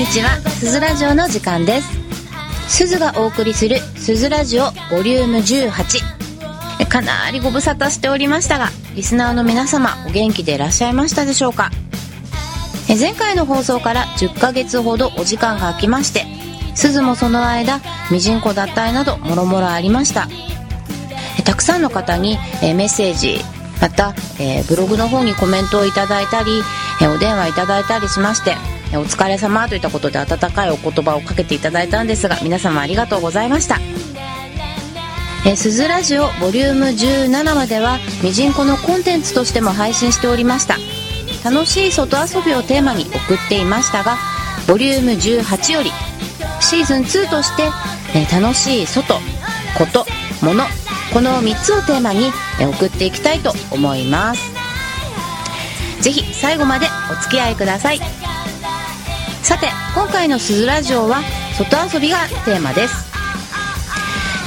にちは。すずラジオの時間です。すずがお送りするすずラジオボリューム18かなりご無沙汰しておりましたがリスナーの皆様お元気でいらっしゃいましたでしょうか？前回の放送から10ヶ月ほどお時間が空きましてすずもその間ミジンコ脱退などもろもろありました。たくさんの方にメッセージまたブログの方にコメントをいただいたりお電話いただいたりしましてお疲れ様といったことで温かいお言葉をかけていただいたんですが皆様ありがとうございました。えすずラジオボリューム17まではミジンコのコンテンツとしても配信しておりました。楽しい外遊びをテーマに送っていましたがボリューム18よりシーズン2として、え楽しい外こと物この3つをテーマに送っていきたいと思います。ぜひ最後までお付き合いください。さて今回の「すずラジオ」は外遊びがテーマです。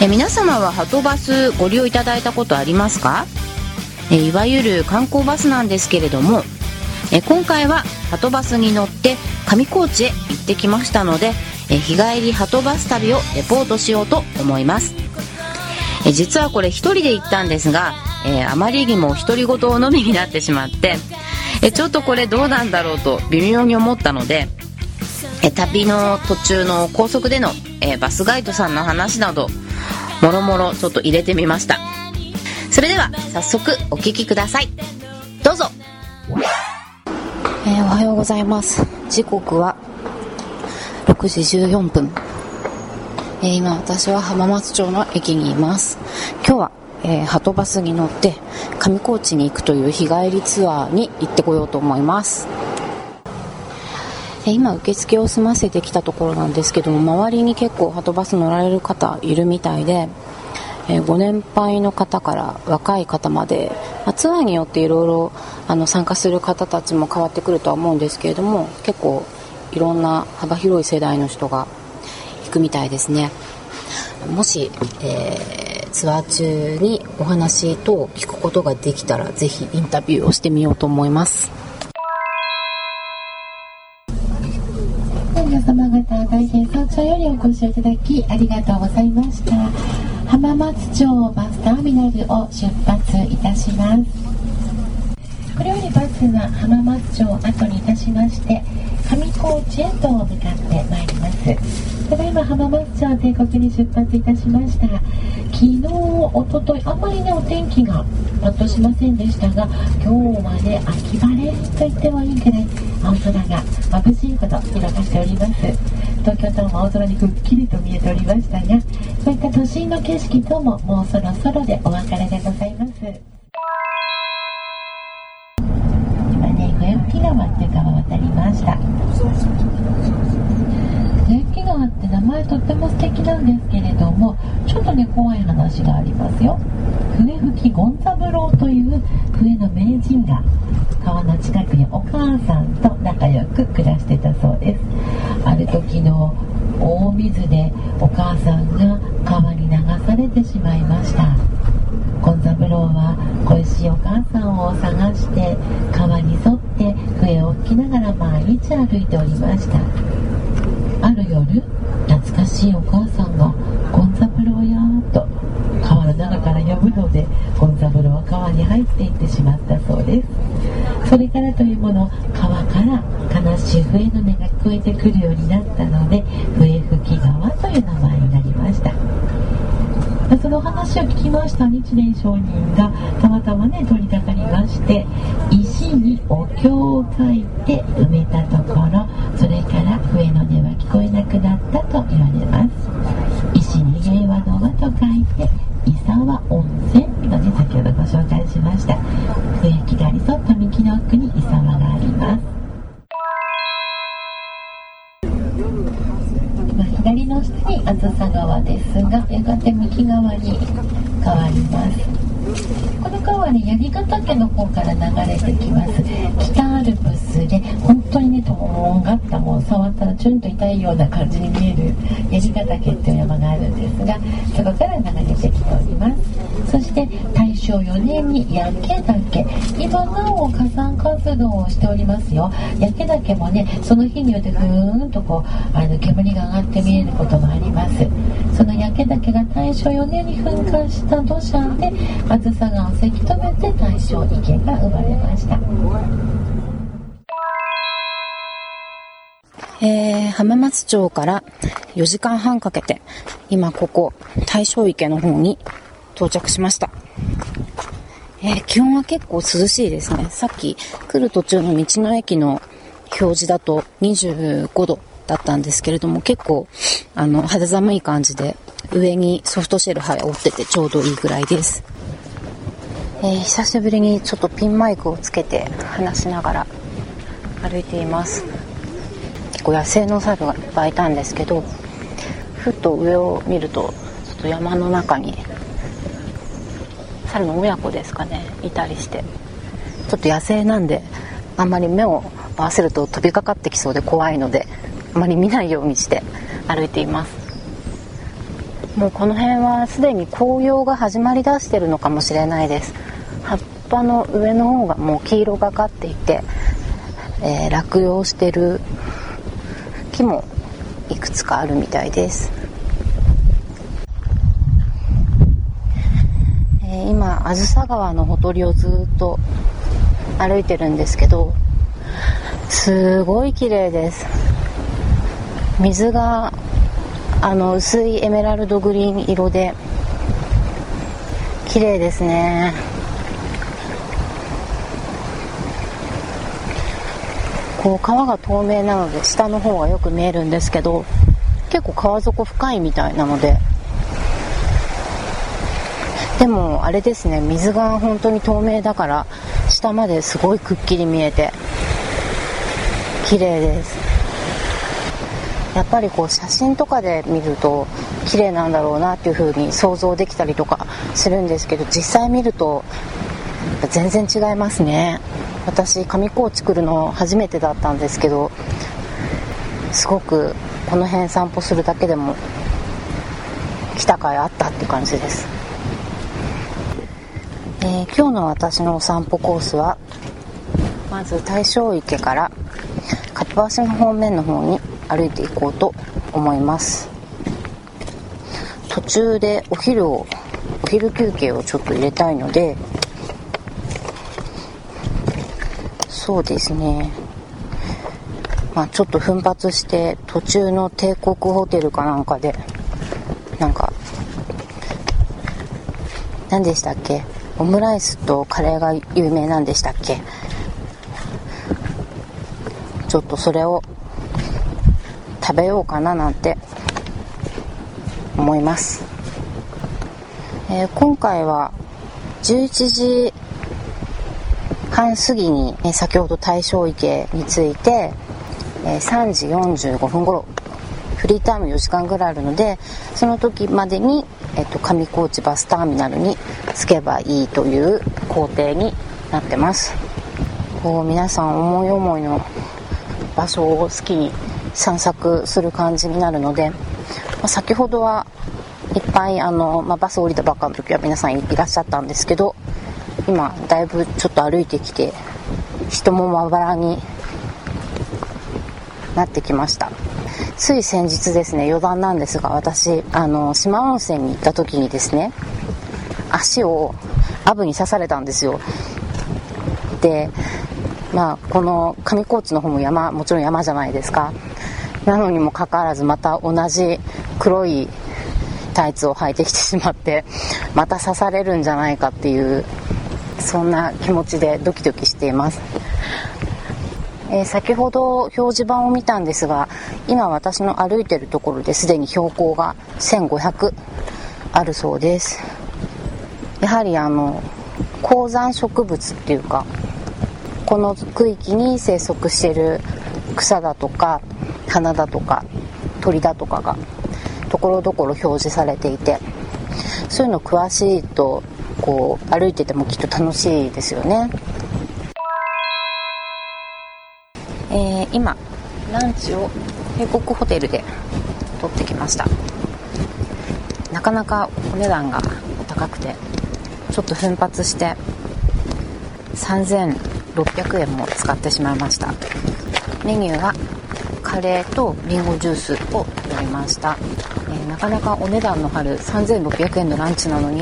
え皆様ははとバスご利用いただいたことありますか？えいわゆる観光バスなんですけれどもえ今回ははとバスに乗って上高地へ行ってきましたのでえ日帰りはとバス旅をレポートしようと思います。え実はこれ1人で行ったんですが、えあまりにも独り言をのみになってしまってえちょっとこれどうなんだろうと微妙に思ったので旅の途中の高速での、えバスガイドさんの話などもろもろちょっと入れてみました。それでは早速お聴きください。どうぞ、えー、おはようございます。時刻は6時14分、えー、今私は浜松町の駅にいます。今日はえー、はとバスに乗って上高地に行くという日帰りツアーに行ってこようと思います。今受付を済ませてきたところなんですけども周りに結構はとバス乗られる方いるみたいで、えー、ご年配の方から若い方まで、まあ、ツアーによっていろいろ参加する方たちも変わってくるとは思うんですけれども結構いろんな幅広い世代の人が行くみたいですね。もし、えー、ツアー中にお話と聞くことができたらぜひインタビューをしてみようと思います。よりお越しいただきありがとうございました。浜松町バスターミナルを出発いたします。これよりバスは浜松町を後にいたしまして上高地へと向かってまいります。ただいま浜松町帝国に出発いたしました。昨日おとといあんまりねお天気がパッとしませんでしたが今日はね秋晴れと言ってもいいくらい青空が眩しいほど広がしております東京タワーも青空にくっきりと見えておりましたがそういった都心の景色とももうそろそろでお別れでございます。川って名前とっても素敵なんですけれどもちょっとね怖い話がありますよ。笛吹き権三郎という笛の名人が川の近くにお母さんと仲良く暮らしてたそうです。ある時の大水でお母さんが川に流されてしまいました。権三郎は恋しいお母さんを探して川に沿って笛を吹きながら毎日歩いておりました。ある夜しいお母さんが「権三郎や」と川の中から呼ぶので権三郎は川に入っていってしまったそうです。それからというもの川から悲しい笛の音が聞こえてくるようになったので笛吹川という名前になりました。その話を聞きました日蓮上人がたまたまね通りかかりまして石にお経を書いて埋めたところそれから笛の音は聞こえなくなったと言われます。石に平和の輪と書いて伊沢温泉とね先ほどご紹介しました。笛木がり沿った幹の奥に伊沢があります。左の下にあずさ川ですがやがて右側に変わります。川に槍ヶ岳の方から流れてきます。北アルプスで本当にねとんがったもう触ったらチュンと痛いような感じに見える槍ヶ岳っていう山があるんですがそこから流れてきております。そして大正正4年に焼け岳。今なお火山活動をしておりますよ。焼け岳もねその日によってふーんとこうあの煙が上がって見えることもあります。その焼け岳が大正4年に噴火した土砂であずさ川をせき止めて大正池が生まれました。えー、浜松町から4時間半かけて、今ここ、大正池の方に到着しました。えー、気温は結構涼しいですね。さっき来る途中の道の駅の表示だと25度だったんですけれども、結構、あの、肌寒い感じで、上にソフトシェル羽織っててちょうどいいぐらいです。えー、久しぶりにちょっとピンマイクをつけて話しながら歩いています。結構野生の猿がいっぱいいたんですけどふっと上を見るとちょっと山の中に猿の親子ですかね。いたりして。ちょっと野生なんであんまり目を合わせると飛びかかってきそうで怖いのであまり見ないようにして歩いています。もうこの辺はすでに紅葉が始まりだしてるのかもしれないです。葉っぱの上の方がもう黄色がかっていて、えー、落葉してる木もいくつかあるみたいです、ー、今あずさ川のほとりをずっと歩いてるんですけどすごい綺麗です。水があの薄いエメラルドグリーン色で綺麗ですね。こう川が透明なので下の方がよく見えるんですけど結構川底深いみたいなのででもあれですね。水が本当に透明だから下まですごいくっきり見えて綺麗です。やっぱりこう写真とかで見ると綺麗なんだろうなっていう風に想像できたりとかするんですけど実際見ると全然違いますね。私上高地来るの初めてだったんですけどすごくこの辺散歩するだけでも来た甲斐あったって感じです、えー、今日の私のお散歩コースはまず大正池からかっぱ橋の方面の方に歩いていこうと思います。途中でお昼をお昼休憩をちょっと入れたいのでそうですね。まあちょっと奮発して途中の帝国ホテルかなんかでなんか何でしたっけ？オムライスとカレーが有名なんでしたっけ？ちょっとそれを食べようかななんて思います、えー、今回は11時半過ぎに、先ほど大正池について、3時45分頃フリータイム4時間ぐらいあるのでその時までに、えっと、上高地バスターミナルに着けばいいという工程になってます。こう皆さん思い思いの場所を好きに散策する感じになるので、まあ、先ほどはいっぱいあの、まあ、バス降りたばっかの時は皆さんいらっしゃったんですけど今だいぶちょっと歩いてきて人もまばらになってきました。つい先日ですね余談なんですが私あの島温泉に行った時にですね足をアブに刺されたんですよ。でまあこの上高地の方も山もちろん山じゃないですか。なのにもかかわらずまた同じ黒いタイツを履いてきてしまってまた刺されるんじゃないかっていうそんな気持ちでドキドキしています、えー、先ほど表示板を見たんですが今私の歩いてるところですでに標高が1500あるそうです。やはりあの高山植物っていうかこの区域に生息してる草だとか花だとか鳥だとかがところどころ表示されていてそういうの詳しいとこう歩いててもきっと楽しいですよね、えー、今ランチを帝国ホテルで取ってきました。なかなかお値段が高くてちょっと奮発して3600円も使ってしまいました。メニューはカレーとリンゴジュースを取りました、えー、なかなかお値段の張る3600円のランチなのに、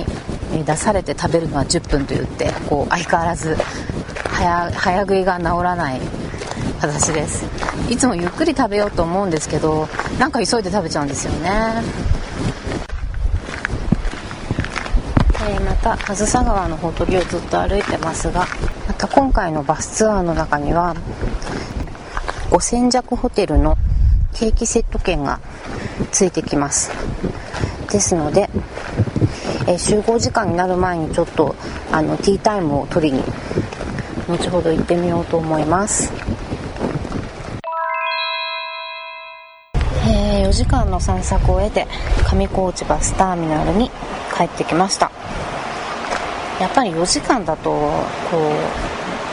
えー、出されて食べるのは10分と言ってこう相変わらず早食いが治らない私です。いつもゆっくり食べようと思うんですけどなんか急いで食べちゃうんですよね。え、また上総川のほとりをずっと歩いてますがまた今回のバスツアーの中には五千弱ホテルのケーキセット券がついてきます。ですので、え、集合時間になる前にちょっとあのティータイムを取りに後ほど行ってみようと思います。4時間の散策を終えて上高地バスターミナルに帰ってきました。やっぱり4時間だとこ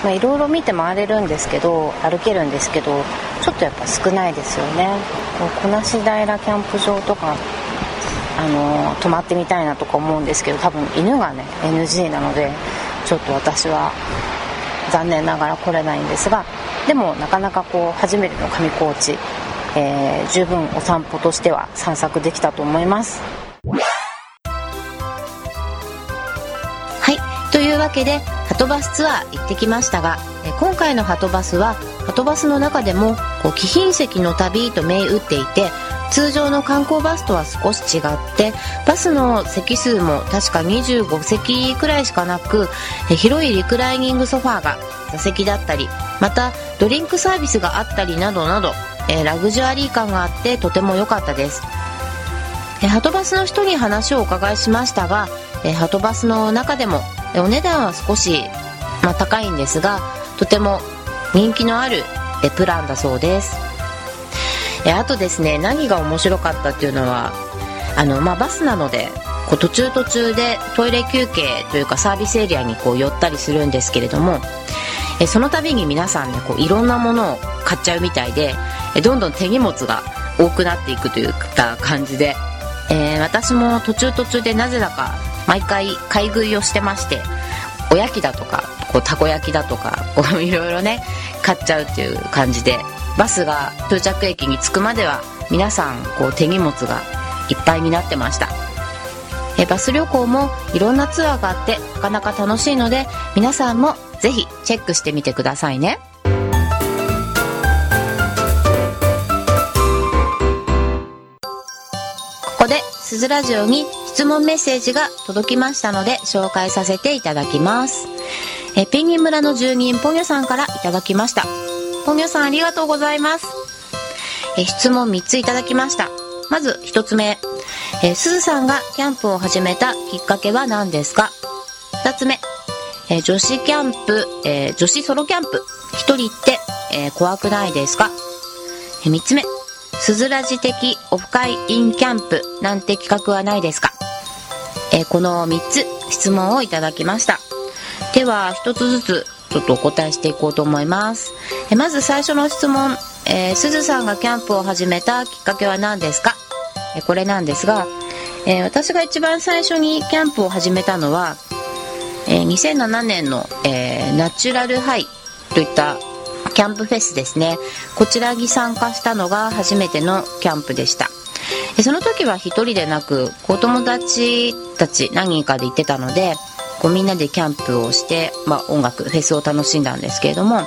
ういろいろ見て回れるんですけど歩けるんですけどちょっとやっぱ少ないですよね。こなし平キャンプ場とかあの泊まってみたいなとか思うんですけど多分犬がね NG なのでちょっと私は残念ながら来れないんですがでもなかなかこう初めての上高地、えー、十分お散歩としては散策できたと思います。はい。というわけではとバスツアー行ってきましたが今回のはとバスははとバスの中でもこう貴賓席の旅と銘打っていて通常の観光バスとは少し違ってバスの席数も確か25席くらいしかなく広いリクライニングソファーが座席だったりまたドリンクサービスがあったりなどなどえラグジュアリー感があってとても良かったです。はとバスの人に話をお伺いしましたがはとバスの中でもえお値段は少し、まあ、高いんですがとても人気のあるえプランだそうです。えあとですね何が面白かったっていうのはあの、まあ、バスなのでこう途中途中でトイレ休憩というかサービスエリアにこう寄ったりするんですけれどもえその度に皆さんねこういろんなものを買っちゃうみたいでえどんどん手荷物が多くなっていくといった感じで、えー、私も途中途中でなぜだか毎回買い食いをしてましておやきだとかこうたこ焼きだとかこう いろいろね買っちゃうっていう感じでバスが到着駅に着くまでは皆さんこう手荷物がいっぱいになってました。えバス旅行もいろんなツアーがあってなかなか楽しいので皆さんもぜひチェックしてみてくださいねここで「すずラジオ」に質問メッセージが届きましたので紹介させていただきますえペンギン村の住人ポニョさんからいただきましたポニョさんありがとうございます。え質問3ついただきました。まず1つ目。えすずさんがキャンプを始めたきっかけは何ですか ?2 つ目。え女子キャンプ、え女子ソロキャンプ、1人って、え怖くないですか？え ?3 つ目。すずらじ的オフ会インキャンプなんて企画はないですか？えこの3つ質問をいただきました。では1つずつちょっとお答えしていこうと思います。えまず最初の質問、えー、すずさんがキャンプを始めたきっかけは何ですか？えこれなんですが、え、私が一番最初にキャンプを始めたのは、えー、2007年の、えー、ナチュラルハイといったキャンプフェスですね。こちらに参加したのが初めてのキャンプでした。その時は一人でなく、お友達たち何人かで行ってたので、こうみんなでキャンプをして、まあ、音楽フェスを楽しんだんですけれども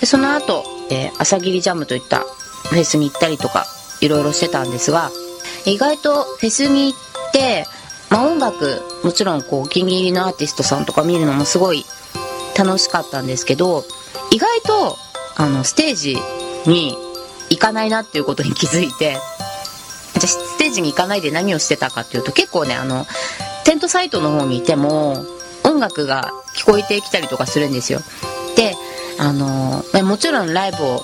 でその後、えー、朝霧ジャムといったフェスに行ったりとかいろいろしてたんですが意外とフェスに行って、まあ、音楽もちろんこうお気に入りのアーティストさんとか見るのもすごい楽しかったんですけど意外とあのステージに行かないなっていうことに気づいてじゃあステージに行かないで何をしてたかっていうと結構ねあのテントサイトの方にいても音楽が聞こえてきたりとかするんですよ。であのもちろんライブを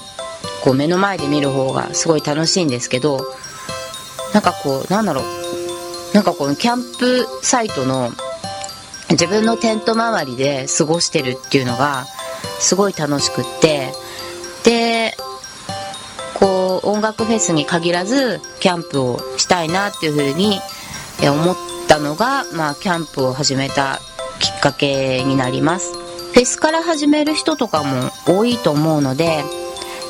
こう目の前で見る方がすごい楽しいんですけどなんかこうなんだろう。なんかこのキャンプサイトの自分のテント周りで過ごしてるっていうのがすごい楽しくってでこう音楽フェスに限らずキャンプをしたいなっていうふうに思ったのが、まあ、キャンプを始めたきっかけになります。フェスから始める人とかも多いと思うので、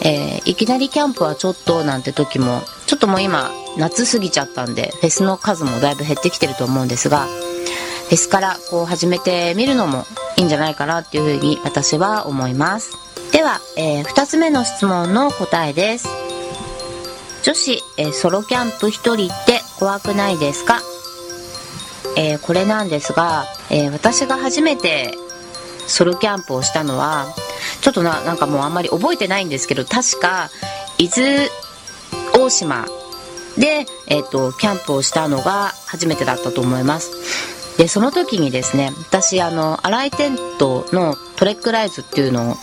えー、いきなりキャンプはちょっとなんて時もちょっともう今夏過ぎちゃったんでフェスの数もだいぶ減ってきてると思うんですがフェスからこう始めてみるのもいいんじゃないかなっていうふうに私は思います。では、えー、2つ目の質問の答えです。女子、えー、ソロキャンプ1人って怖くないですか？えー、これなんですが、え、私が初めてソロキャンプをしたのはちょっとななんかもうあんまり覚えてないんですけど確か伊豆大島。で、えーと、キャンプをしたのが初めてだったと思います。でその時にですね私あのアライテントのトレックライズっていうのを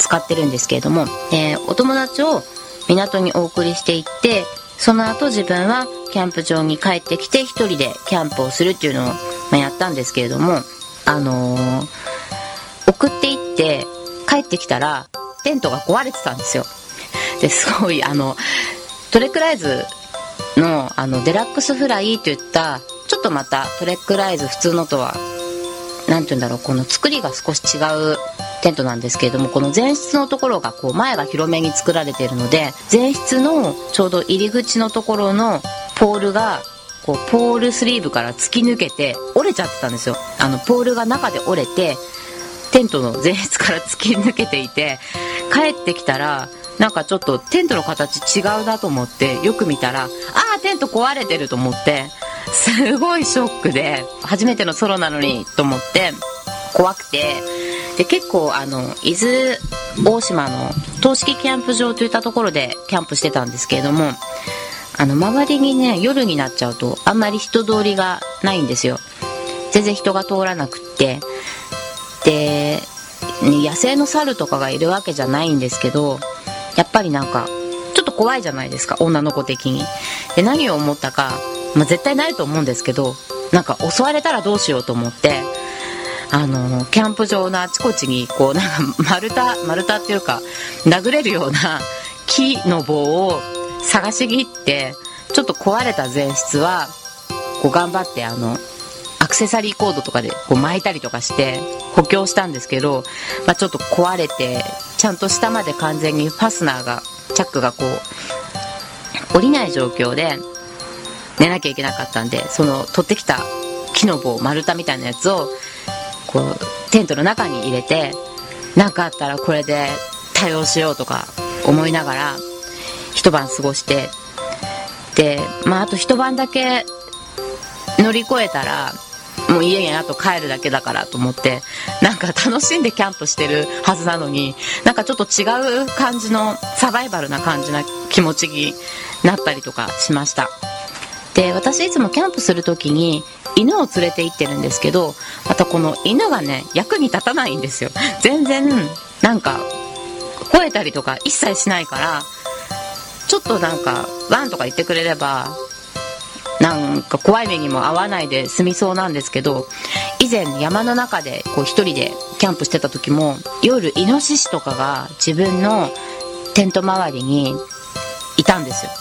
使ってるんですけれども、えー、お友達を港にお送りしていってその後自分はキャンプ場に帰ってきて一人でキャンプをするっていうのを、まやったんですけれどもあのー、送っていって帰ってきたらテントが壊れてたんですよ。ですごいあのトレックライズのあのデラックスフライって言ったちょっとまたトレックライズ普通のとは何て言うんだろうこの作りが少し違うテントなんですけれどもこの前室のところがこう前が広めに作られているので前室のちょうど入り口のところのポールがこうポールスリーブから突き抜けて折れちゃってたんですよ。あのポールが中で折れてテントの前室から突き抜けていて帰ってきたらなんかちょっとテントの形違うなと思ってよく見たらああテント壊れてると思ってすごいショックで初めてのソロなのにと思って怖くてで結構あの伊豆大島の東式キャンプ場といったところでキャンプしてたんですけれどもあの周りにね夜になっちゃうとあんまり人通りがないんですよ。全然人が通らなくって。で野生の猿とかがいるわけじゃないんですけどやっぱりなんかちょっと怖いじゃないですか女の子的に。で何を思ったか、まあ、絶対ないと思うんですけどなんか襲われたらどうしようと思ってあのキャンプ場のあちこちにこうなんか丸太丸太っていうか殴れるような木の棒を探しに行ってちょっと壊れた前室はこう頑張ってあのアクセサリーコードとかでこう巻いたりとかして補強したんですけど、まあ、ちょっと壊れてちゃんと下まで完全にファスナーがチャックがこう降りない状況で寝なきゃいけなかったんでその取ってきた木の棒丸太みたいなやつをこうテントの中に入れて何かあったらこれで対応しようとか思いながら一晩過ごしてでまああと一晩だけ乗り越えたらもう家にあと帰るだけだからと思ってなんか楽しんでキャンプしてるはずなのになんかちょっと違う感じのサバイバルな感じな気持ちになったりとかしました。で私いつもキャンプする時に犬を連れて行ってるんですけどまたこの犬がね役に立たないんですよ。全然なんか吠えたりとか一切しないからちょっとなんかワンとか言ってくれればなんか怖い目にも遭わないで済みそうなんですけど以前山の中でこう一人でキャンプしてた時も夜イノシシとかが自分のテント周りにいたんですよ。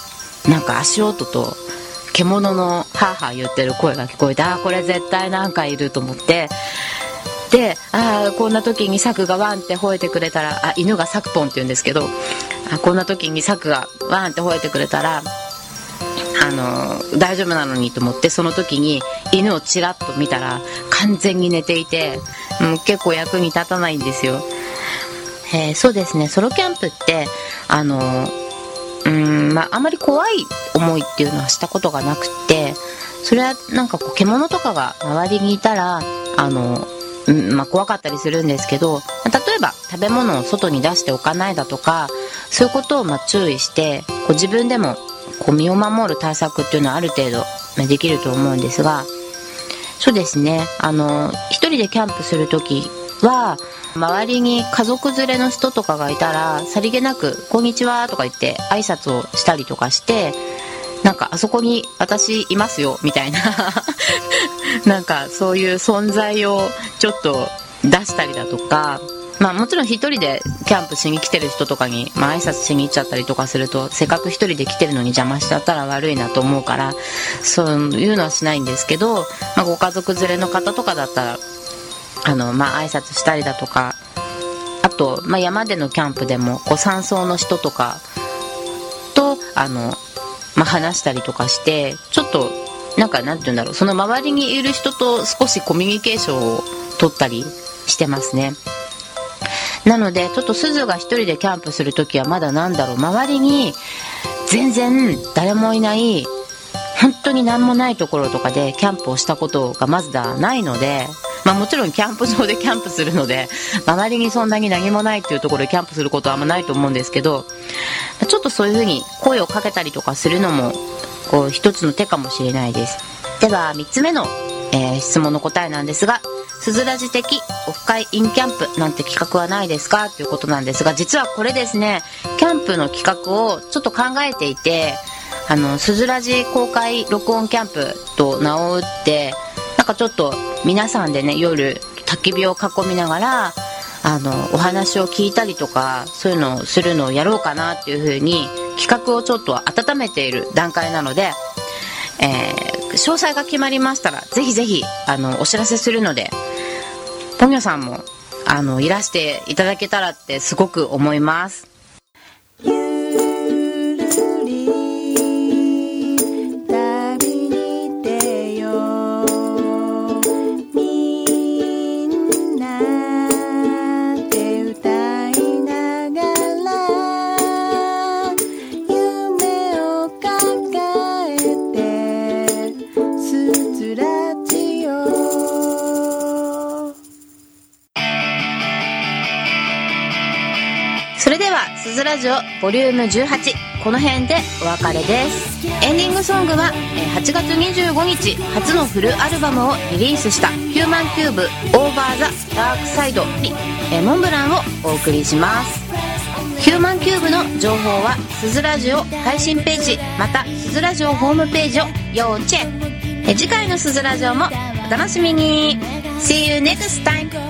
なんか足音と獣のハーハー言ってる声が聞こえてああこれ絶対なんかいると思って。でああこんな時にサクがワンって吠えてくれたらあ犬がサクポンって言うんですけどあこんな時にサクがワンって吠えてくれたらあの大丈夫なのにと思ってその時に犬をちらっと見たら完全に寝ていてもう結構役に立たないんですよ、えー、そうですね。ソロキャンプってあのうんまああまり怖い思いっていうのはしたことがなくてそれはなんかこう獣とかが周りにいたらあのうんまあ、怖かったりするんですけど例えば食べ物を外に出しておかないだとかそういうことをま注意してこう自分でもこう身を守る対策っていうのはある程度できると思うんですがそうですね。あの一人でキャンプする時は周りに家族連れの人とかがいたらさりげなく「こんにちは」とか言って挨拶をしたりとかしてなんかあそこに私いますよみたいな なんかそういう存在をちょっと出したりだとかまあもちろん1人でキャンプしに来てる人とかに、まあ挨拶しに行っちゃったりとかするとせっかく1人で来てるのに邪魔しちゃったら悪いなと思うからそういうのはしないんですけど、まあ、ご家族連れの方とかだったらあのまあ挨拶したりだとかあと、まあ、山でのキャンプでもこう山荘の人とかとあの、まあ、話したりとかしてちょっとなんかなんて言うんだろうその周りにいる人と少しコミュニケーションを取ったりしてますね。なのでちょっと鈴が一人でキャンプする時はまだなんだろう。周りに全然誰もいない本当に何もないところとかでキャンプをしたことがまずだないのでまあもちろんキャンプ場で キャンプするので周りにそんなに何もないっていうところでキャンプすることはあんまないと思うんですけどちょっとそういう風に声をかけたりとかするのもこう一つの手かもしれないです。では3つ目の、えー、質問の答えなんですがすずらじ的オフ会インキャンプなんて企画はないですか？ということなんですが実はこれですねキャンプの企画をちょっと考えていてあのすずらじ公開録音キャンプと名を打ってなんかちょっと皆さんでね夜焚き火を囲みながらあのお話を聞いたりとかそういうのをするのをやろうかなっていう風に企画をちょっと温めている段階なので、えー、詳細が決まりましたらぜひぜひあのお知らせするのでポニョさんもあのいらしていただけたらってすごく思います。ラジオ volume 18この辺でお別れです。エンディングソングは8月25日初のフルアルバムをリリースしたヒューマンキューブ over the dark side にモンブランをお送りします。ヒューマンキューブの情報はすずラジオ配信ページまたすずラジオホームページを要チェック。次回のすずラジオもお楽しみに。See you next time!